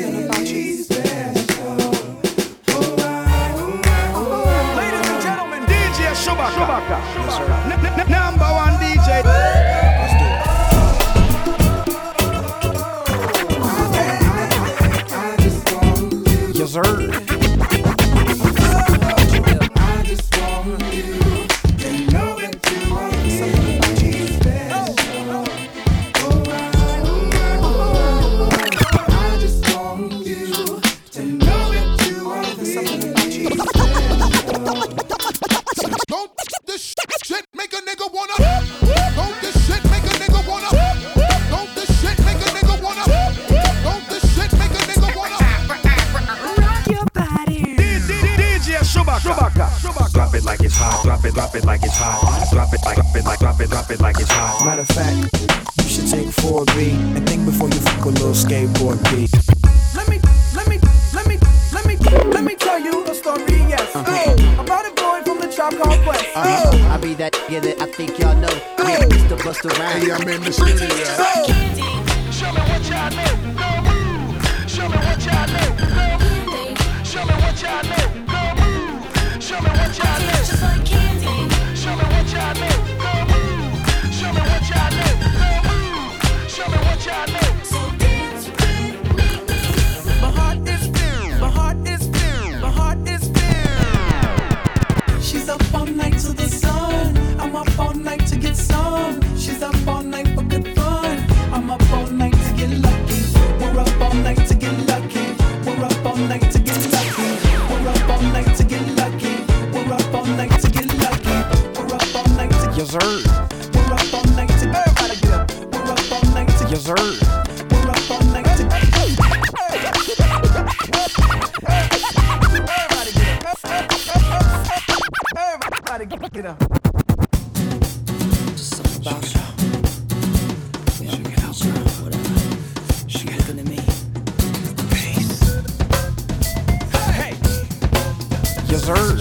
something about you. Ladies and gentlemen, DJ Shuba K. Shubaka. Yes, sir. dessert.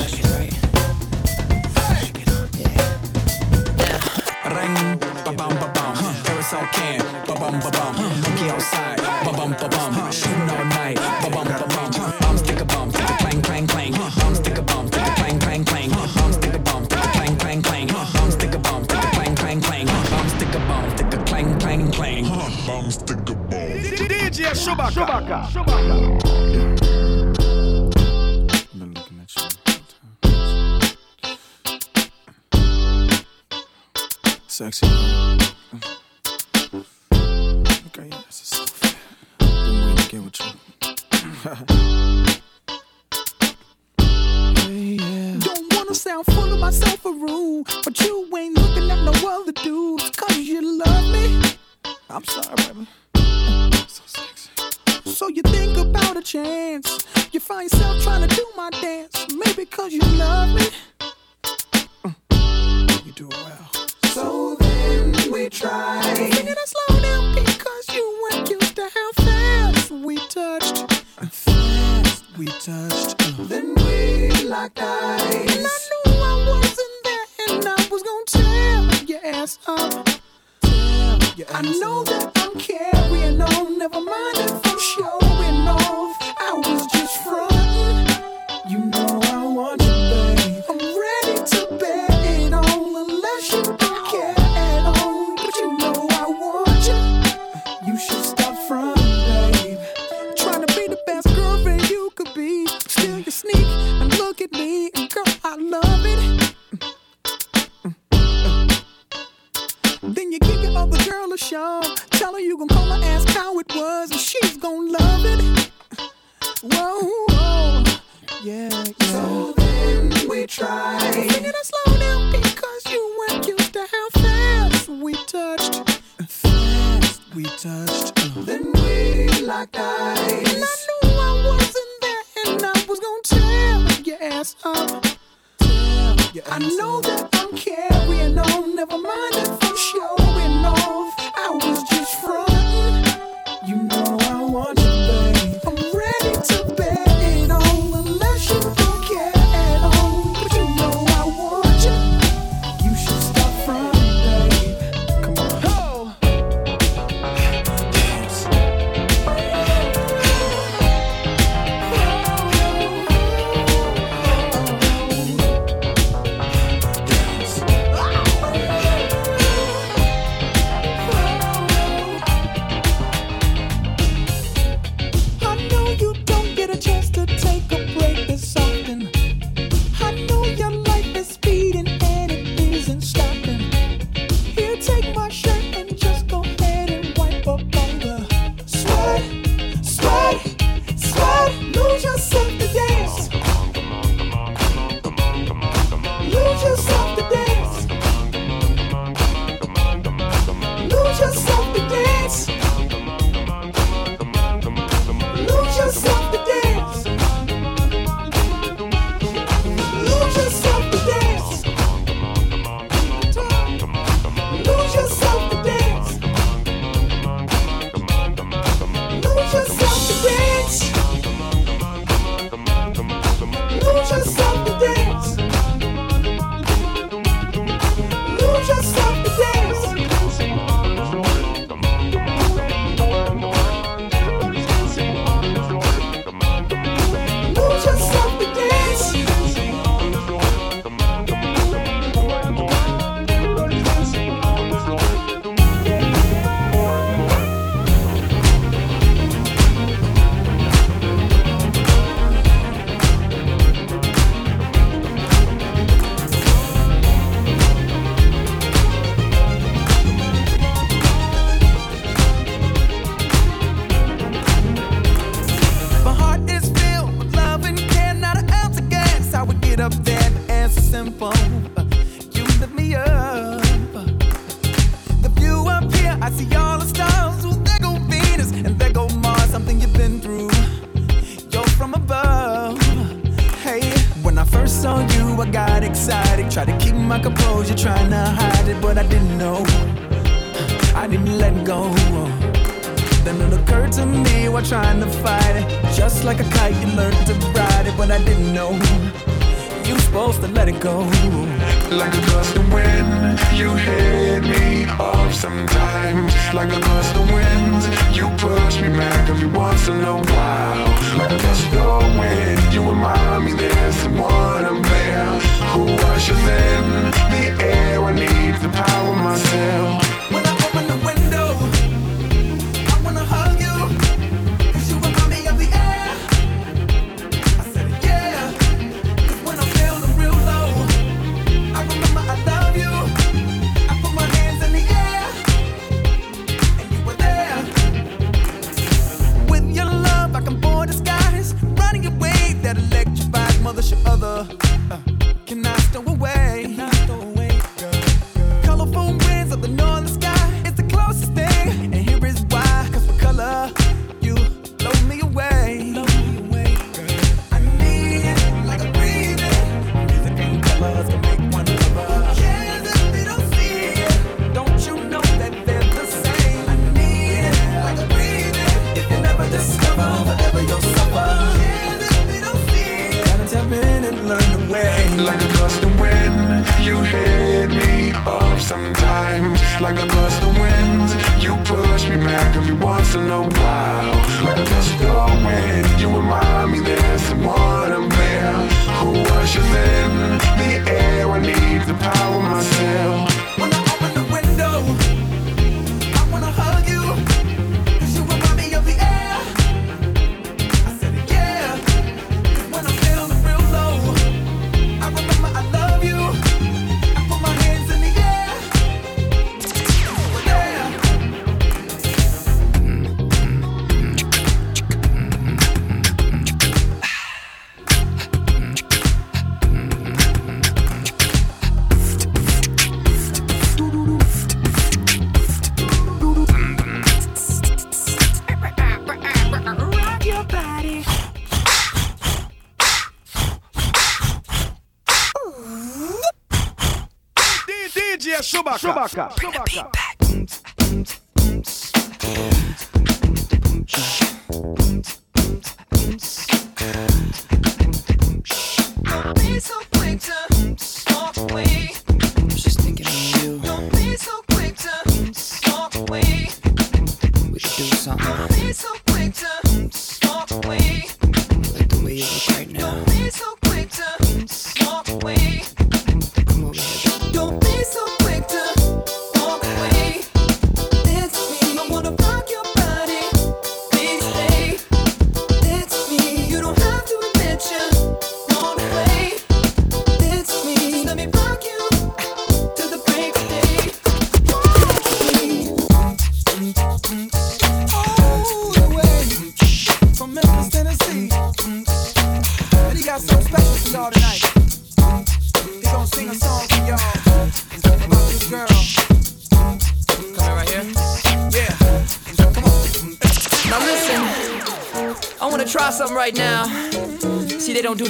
ass up. I know that I'm carrying on, never mind if I'm showing off. I was just from. While trying to fight it. Just like a kite, you learned to ride it, but I didn't know. You supposed to let it go. Like a gust of wind, you hit me off sometimes. Like a gust of wind, you push me back every once in a while. Like a gust of wind, you remind me there's someone up there who ushers in the air. I need to power myself. Chewbacca. Don't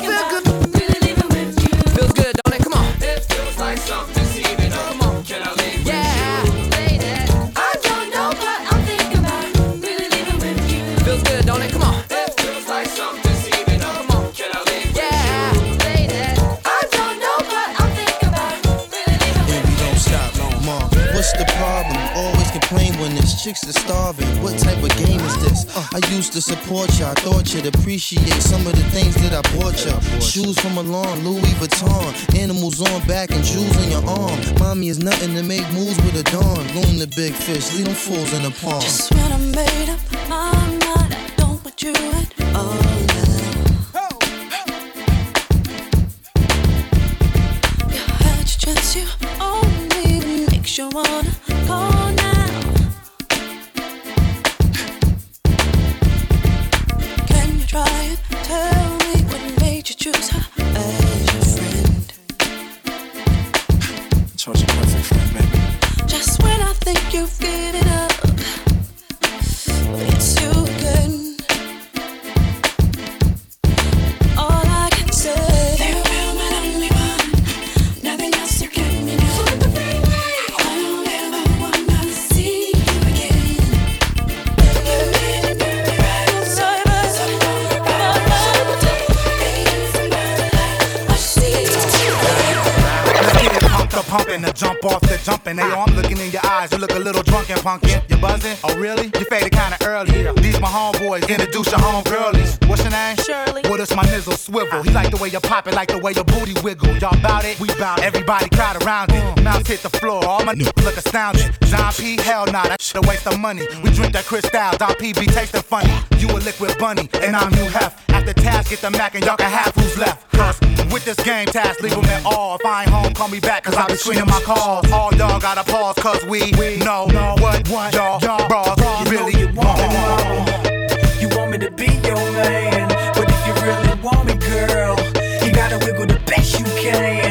feel good. This chicks are starving. What type of game is this? I used to support you. I thought you'd appreciate some of the things that I bought you. Shoes from Milan, Louis Vuitton, animals on back and jewels in your arm. Mommy is nothing to make moves with a dawn. Loon the big fish, leave them fools in the pond. Just when I made up you pop it, like the way your booty wiggle. Y'all bout it? We bout it. Everybody crowd around it. Mm. Mouth hit the floor, all my niggas look astounded. John P, hell nah, that shit a waste of money. We mm. drink that Cristal, Don P be tasting funny. You a liquid bunny, and I'm Hugh Hef. After task, get the Mac, and y'all can have who's left. Cause with this game task, leave them at all. If I ain't home, call me back, cause I be screening my calls. All y'all gotta pause, cause we, we know, know what, what y'all, y'all bras, really want. You want me to be your man? okay.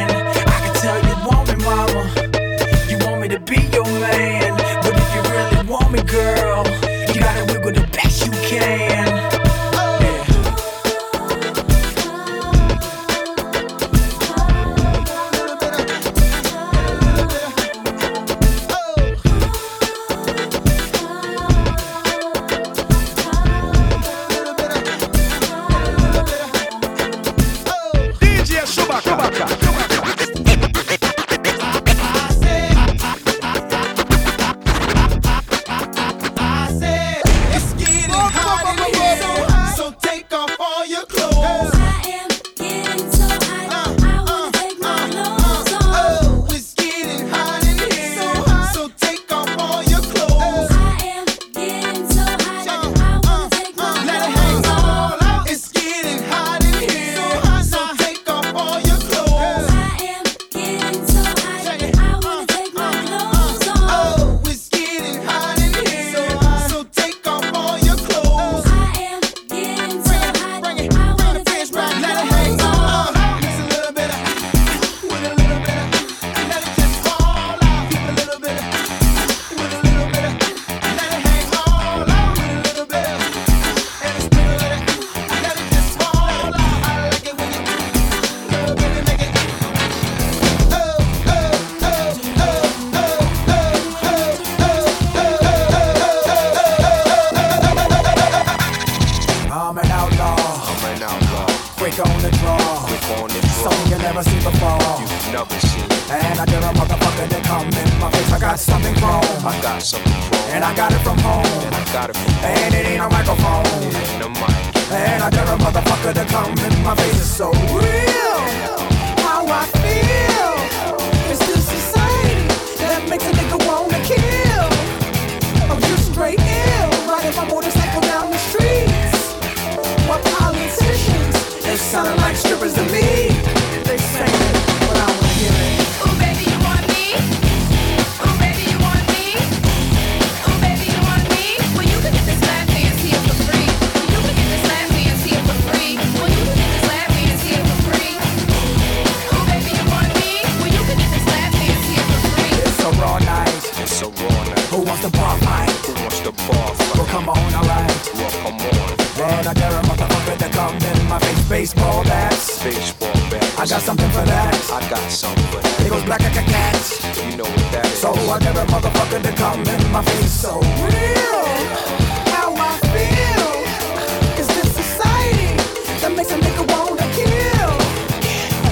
baseball bats. Baseball bats. I got something for that. I got something for that. It goes black like a cat. You know what that is. So I get a motherfucker to come in my face. So real. How I feel. Is this society that makes a nigga wanna kill?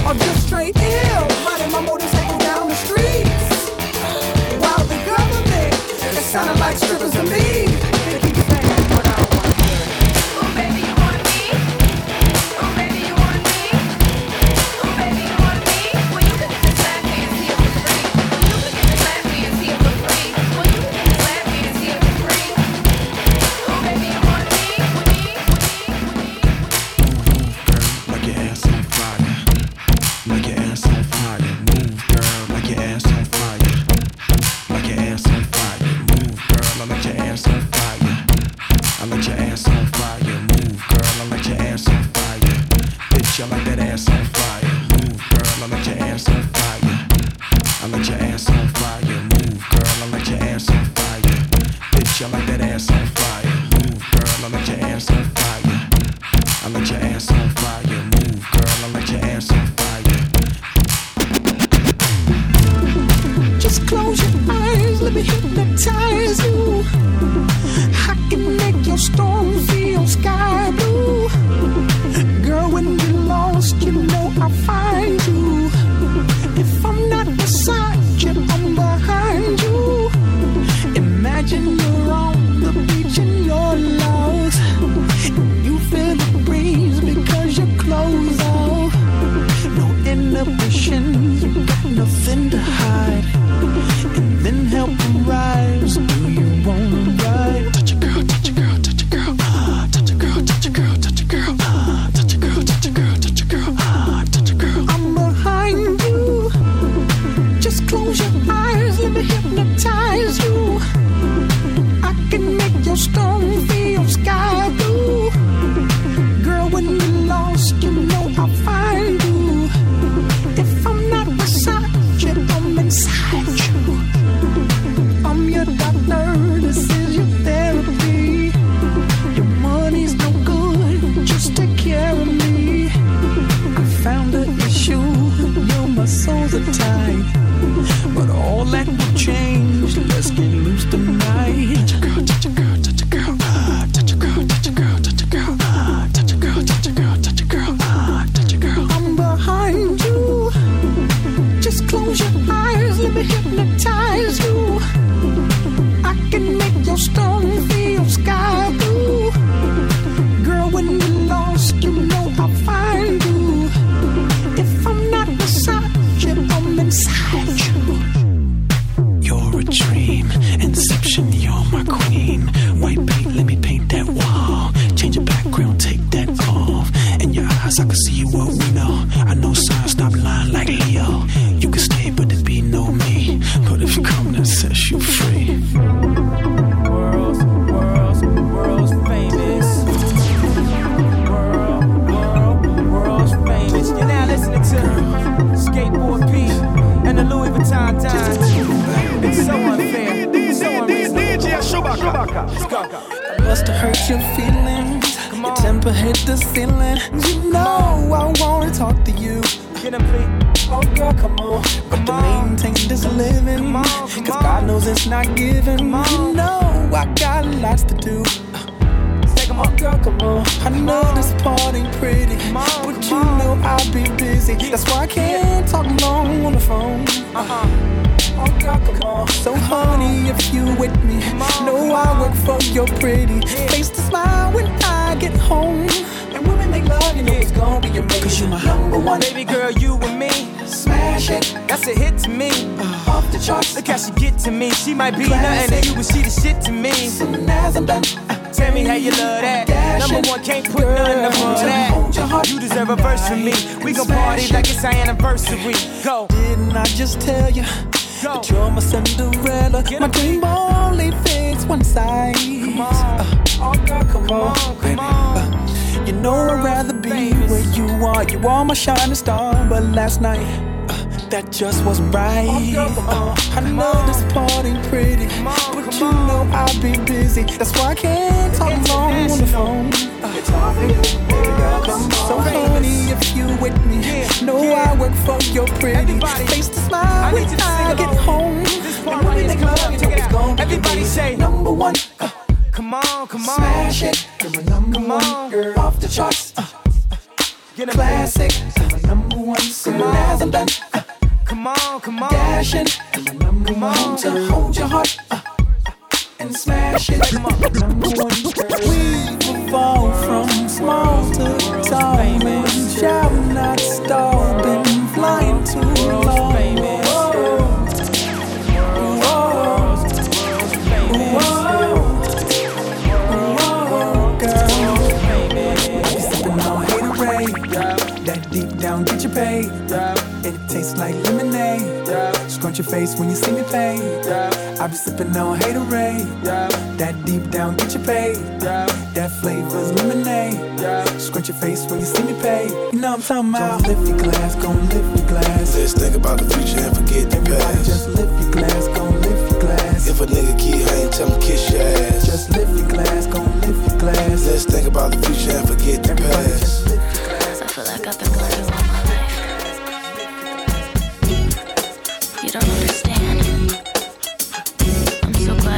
Or just straight ill. Riding my motorcycle down the streets. While the government, it sounded like strippers to me. Didn't I just tell you Go. that you're my Cinderella? Get my dream only fits one size. Come on, uh, oh God, come, come on, come baby. on. Uh, you know I'd rather be where you are. You are my shining star, but last night that just was right. Uh, I know this party pretty, but you know I'll be busy. That's why I can't talk long on the phone. Uh, so honey, if you with me, know I work for your pretty face to smile when I get home. Know it's gonna Everybody say number one. Come on, come on, smash it. You're my number come on. girl off the charts. Uh, Classic, number one. Soon as I'm done. Come on, come on. Dashing, and the number come one to hold your heart uh, and smash it. Come on, number one. We evolve from small to tall, and shall not stop. Been flying too long. Deep down, get your pay taste like lemonade. Yeah. Scrunch your face when you see me pay. Yeah. I be sipping on haterade. Yeah. That deep down, get your pay. Yeah. That flavor's lemonade. Yeah. Scrunch your face when you see me pay. You know I'm talking about. Just lift your glass, gon' lift your glass. Let's think about the future and forget the Everybody past. Just lift your glass, gon' lift your glass. If a nigga key, I ain't tell him kiss your ass. Just lift your glass, gon' lift your glass. Let's think about the future and forget the Everybody past. I feel like I've been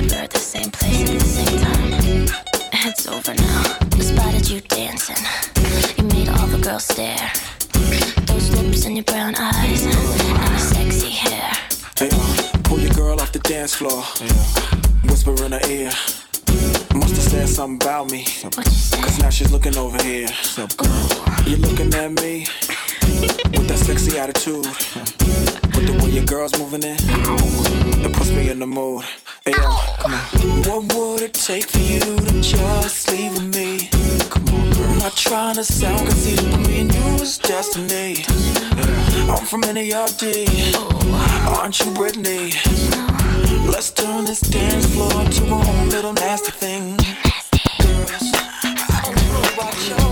when we're at the same place at the same time. It's over now. Spotted you dancing. You made all the girls stare. Those lips and your brown eyes and your sexy hair. Hey, uh, pull your girl off the dance floor. Yeah. Whisper in her ear. Must have said something about me. Cause now she's looking over here. Ooh. You're looking at me with that sexy attitude. your girl's moving in. It puts me in the mood. Hey, yo, come on. What would it take for you to just leave with me? Come on, girl. I'm not trying to sound conceited, but me and you is destiny. I'm from N.E.R.D. Aren't you Britney? Let's turn this dance floor into a whole little nasty thing. Girls, watch your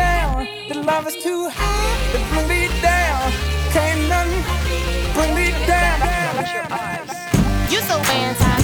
love is too high to bring me down. Can't none bring me down. Close your eyes. You're so fantastic.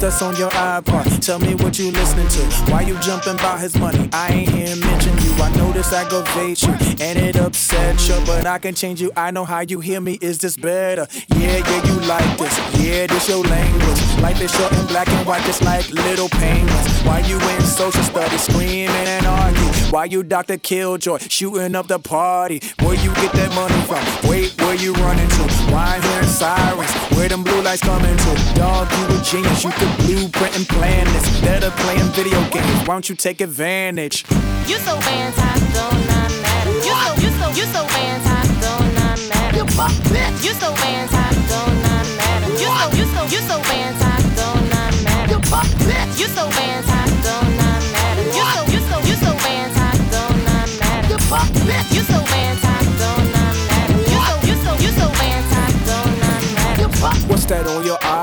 that's on your iPod. Tell me what you listening to. Why you jumping by his money? I ain't here mention you. I know this aggravates you and it upsets you, but I can change you. I know how you hear me. Is this better? Yeah, yeah, you like this. Yeah, this your language. Life is short and black and white, just like little payments. Why you in social studies screaming and arguing? Why you Dr. Killjoy shooting up the party? Where you get that money from? Wait, where you running to? Why hearing sirens? Where them blue lights coming to? Dog, you a genius. You could blueprint and plan this. better playing video games, why don't you take advantage? You so fantastic, not mad. You so, you so, you so fantastic, not matter. You my bitch. You so fantastic, not not matter. You so, you so, you so fantastic, not not matter. You my bitch. You so fantastic.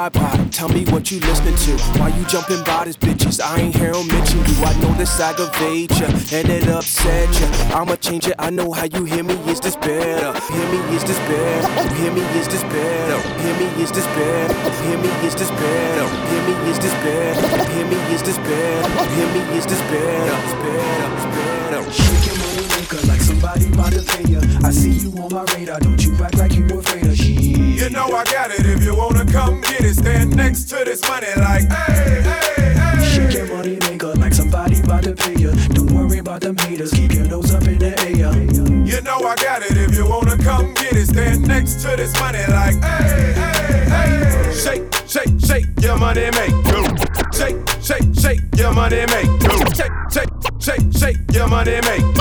Tell me what you listening to. Why you jumping by these bitches? I ain't hear 'em mention you. I know this aggravate ya and it upset ya. I'ma change it. I know how you hear me. Is this better? Hear me? Is this better? Hear me? Is this better? Hear me? Is this better? Hear me? Is this better? Hear me? Is this better? Hear me? Is this better? Hear me? Is this better. Next to this money like, hey, hey, hey. Shake your money maker like somebody about to pay ya. Don't worry about them haters, keep your nose up in the air. You know I got it. If you wanna come get it, stand next to this money like, hey, hey, hey. Shake, shake, shake your money make. Shake, shake, shake your money make. Shake, shake, shake, shake your money make.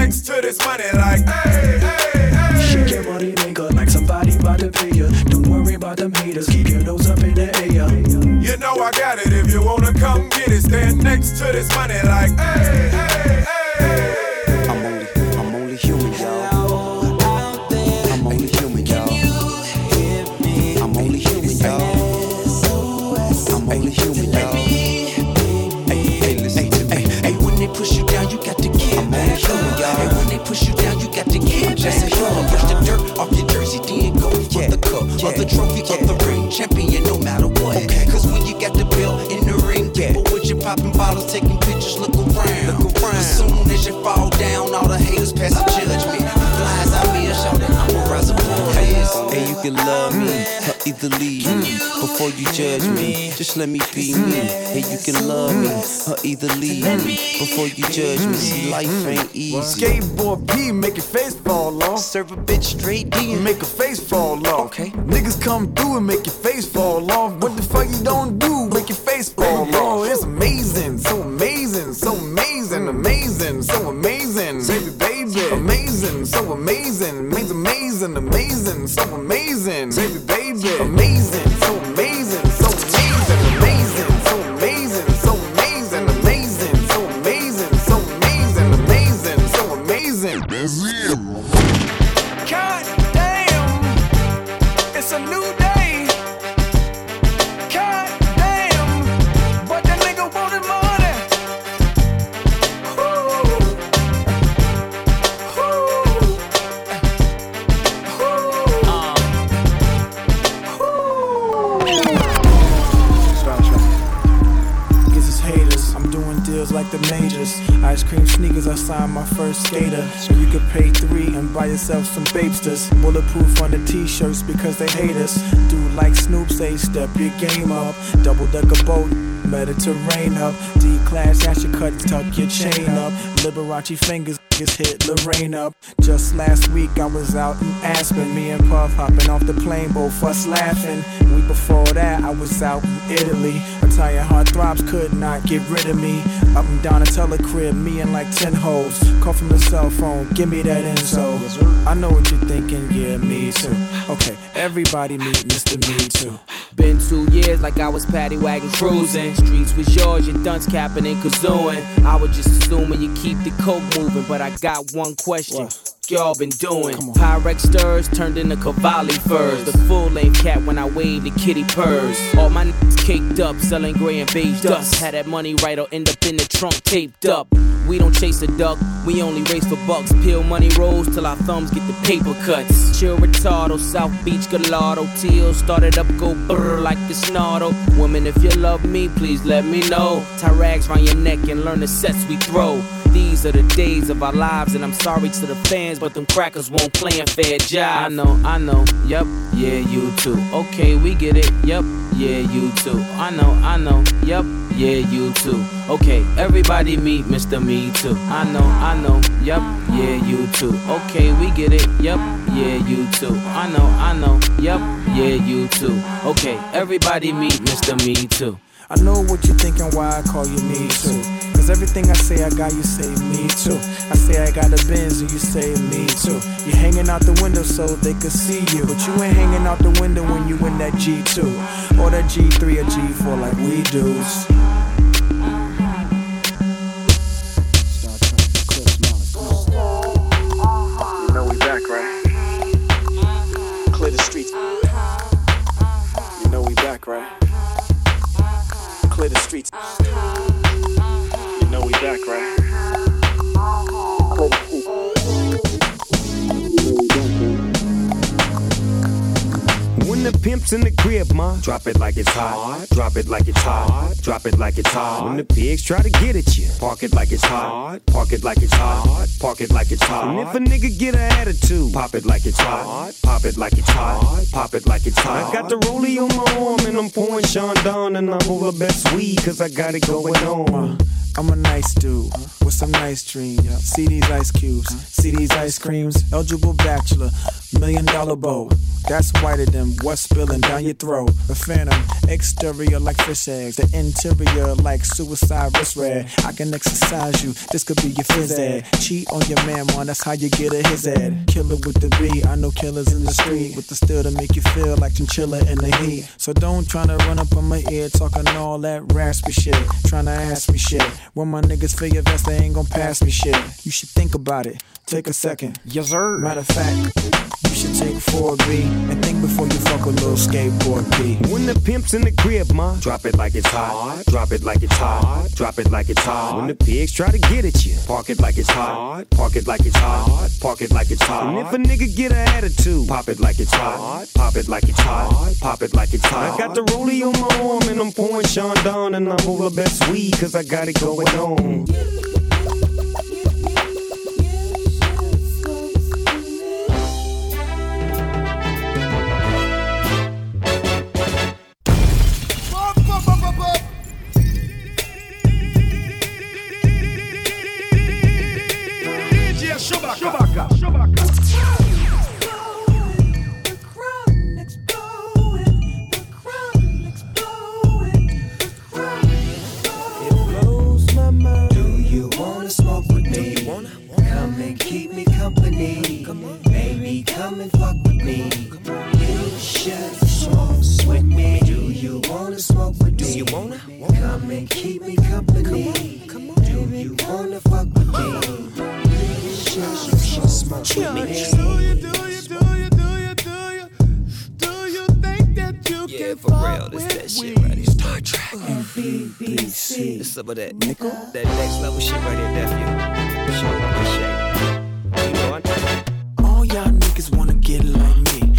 Next to this money like, hey, hey, hey. Shake your money maker like somebody about to pay ya. Don't worry about them haters, keep your nose up in the air. You know I got it. If you wanna come get it, stand next to this money like, hey, hey, hey. Or either leave before you judge me. Just let me be me. Hey, you can love me or either leave me before you judge me. See, life ain't easy. Skateboard P, make your face fall off. Serve a bitch straight D. Make her face fall off. Okay. Niggas come through and make your face fall off. What the fuck you don't do? Make your face fall babesters. Bulletproof on the t-shirts because they hate us. Do like Snoop say, step your game up. Double decker boat. Mediterranean up, D class, ash your cut, tuck your chain up. Liberace fingers, niggas hit Lorraine up. Just last week I was out in Aspen, me and Puff hopping off the plane, both us laughing. Week before that I was out in Italy. Italian heartthrobs could not get rid of me. Up and down a telecrib, me and like 10 hoes. Call from the cell phone, give me that info. I know what you're thinking, yeah, me too. Okay, everybody meet Mr. Me Too. Been two years like I was paddy wagon cruising. Streets was yours, your dunce capping and kazooing. I was just assuming you keep the coke moving, but I got one question. Y'all been doing Pyrex stirs turned into Cavalli furs. The full length cat when I wave the kitty purrs. All my niggas caked up, selling gray and beige dust. Had that money right or end up in the trunk taped up. We don't chase a duck, we only race for bucks. Peel money rolls till our thumbs get the paper cuts. Chill retardo, South Beach Gallardo. Teal started up, go brr like the snarl. Woman, if you love me, please let me know. Tie rags round your neck and learn the sets we throw. These are the days of our lives, and I'm sorry to the fans, but them crackers won't play a fair job. I know, I know, yep, yeah, you too. Okay, we get it, yep, yeah, you too. I know, I know, yep, yeah, you too. Okay, everybody meet Mr. Me Too. I know, I know, yep, yeah, you too. Okay, we get it, yep, yeah, you too. I know, I know, yep, yeah, you too. Okay, everybody meet Mr. Me Too. I know what you're thinking, why I call you me too. Cause everything I say I got, you say me too. I say I got a Benz, and you say me too. You hanging out the window so they could see you. But you ain't hanging out the window when you in that G2. Or that G3 or G4 like we do. Drop it like it's hot. Drop it like it's hot. Drop it like it's hot. When the pigs try to get at you, park it like it's hot. Park it like it's hot. Park it like it's hot. And if a nigga get an attitude, pop it like it's hot. Pop it like it's hot. Pop it like it's hot. I got the rollie on my arm and I'm pouring Chandon and I'm over best weed cause I got it going on. I'm a nice dude with some nice dreams. See these ice cubes, see these ice creams. Eligible bachelor, million dollar bow. That's whiter than what's spilling down your throat. The phantom, exterior like fish eggs, the interior like suicide wrist red. I can exercise you, this could be your phys ed. Cheat on your man, man, that's how you get a his ed. Killer with the B, I know killers in the street with the steel to make you feel like chinchilla in the heat. So don't tryna run up on my ear talking all that raspy shit, tryna ask me shit. When my niggas feel your vest, they ain't gon' pass me shit. You should think about it. Take a second. Yes, sir. Matter of fact, you should take 4B and think before you fuck a little skateboard P. When the pimp's in the crib, ma, drop it like it's hot. Drop it like it's hot. Drop it like it's hot. When the pigs try to get at you, park it like it's hot. Park it like it's hot. Park it like it's hot. And if a nigga get an attitude, pop it like it's hot. Pop it like it's hot. Pop it like it's hot. I got the rollie on my arm and I'm pouring Chandon and I'm over best weed cause I got it going on. DJ Shuba K. Chewbacca. Do you wanna smoke with me? Come and keep me company. Come baby, come and fuck with me. You should smoke with me. Do you wanna smoke with me? Come and keep me company. Do you wanna fuck with me? You should smoke with me. Do you, do you, do you, do you, do you, do you think that you Yeah, can for real, this with that shit right here. Star Trak. BBC. It's some of that nickel, that next level shit right here, nephew. Show good shake. You know what? All y'all niggas wanna get like me.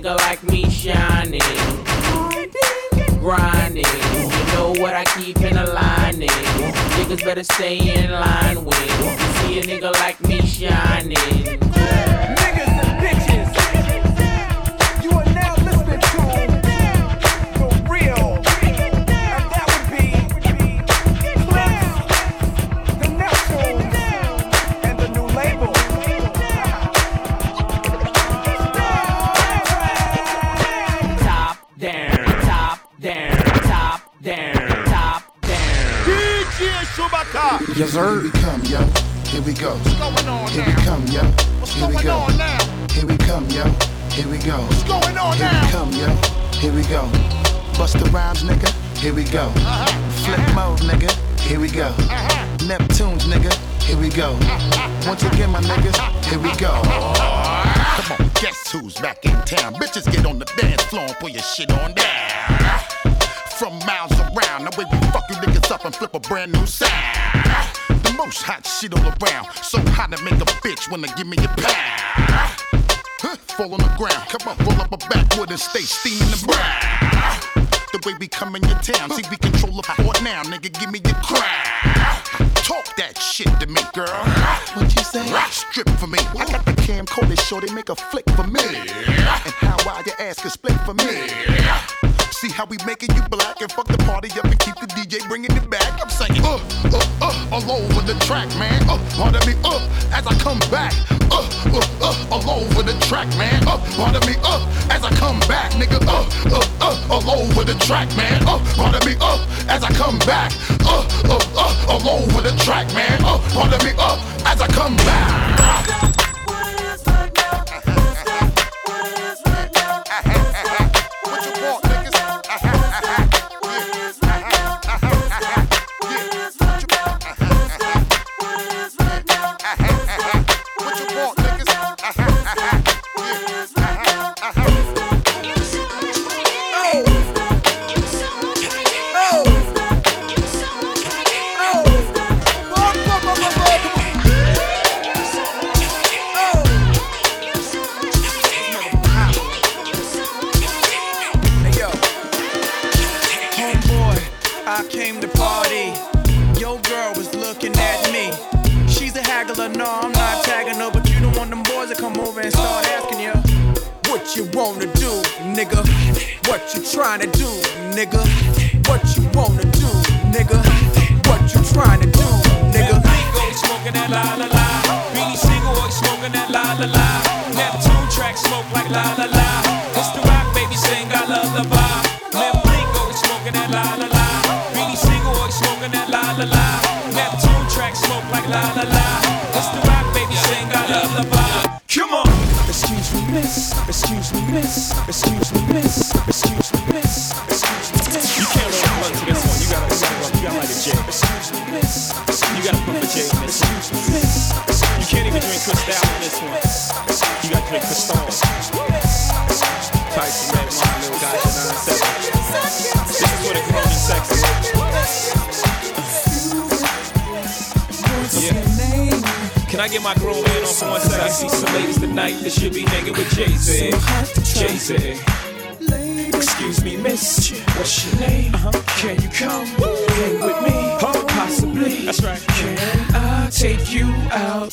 nigga like me shining. Grinding, you know what I keep in the lining. Niggas better stay in line with. see a nigga like me shining. Yes, sir. Here we come, yo. Here we go. What's going on Here now? we come, yo. What's Here going we go. on now? Here we come, yo. Here we go. What's going on Here now? Here we come, yo. Here we go. Busta Rhymes, nigga. Here we go. Uh-huh. Flip uh-huh. mode, nigga. Here we go. Uh-huh. Neptunes, nigga. Here we go. Once again, my niggas. Here we go. Come on, guess who's back in town? Bitches get on the dance floor and put your shit on down. From miles around, the way we fuck you niggas up and flip a brand new sound most hot shit all around. So hot to make a bitch wanna give me a pound. Fall on the ground, come on, roll up a backwood and stay steaming the brown. The way we come in your town, see we control the port now, nigga, give me your crown. Talk that shit to me, girl. What you say? Strip for me. I got the camcorder, sure they make a flick for me. And how wild your ass can split for me. See how we making you black and fuck the party up and keep the DJ bringing it back. I'm saying, uh, uh, uh, all over the track, man. Uh, pardon me, uh, as I come back. Uh, uh, uh, all over the track, man. Uh, pardon me, uh, as I come back, nigga. Uh, uh, uh, all over the track, man. Uh, pardon me, uh, as I come back. Uh, uh, uh, all over the track, man. Uh, pardon me, uh, as I come back.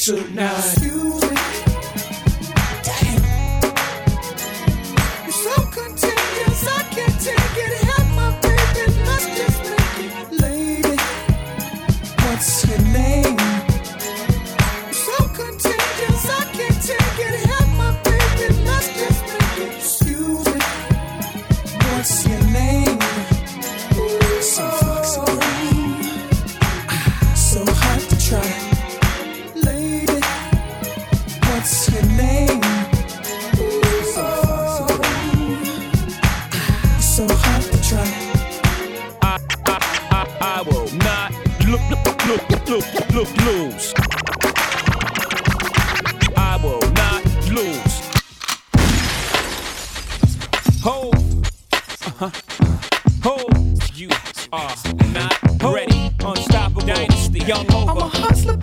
tonight. Ho. Uh-huh. Ho. You are not ready. Unstoppable dynasty. Young Hova. I'm a hustler.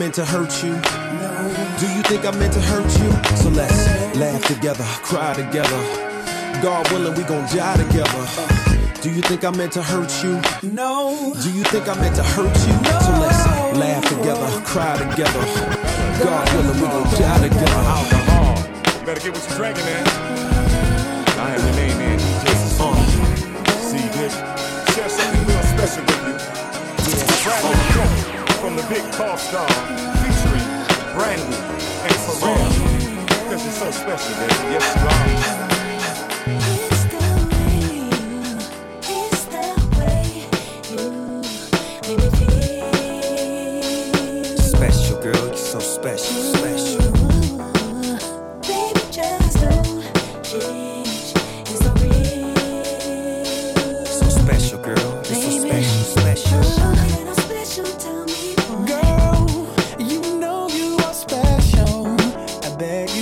meant to hurt you? Do you think I meant to hurt you? So let's laugh together, cry together. God willing, we gon' die together. Do you think I meant to hurt you? No. Do you think I meant to hurt you? So let's laugh together, cry together. God willing, we gon' die together. Alcohol. You better get what you're drinking, man. I have your name, man. Just on. See, bitch. Share something real special with you. Just yeah. Big Car Star, featuring Brandy and Pharrell. Cause you're so special, baby. Yes, you are.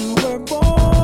you were born.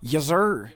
Yes, sir.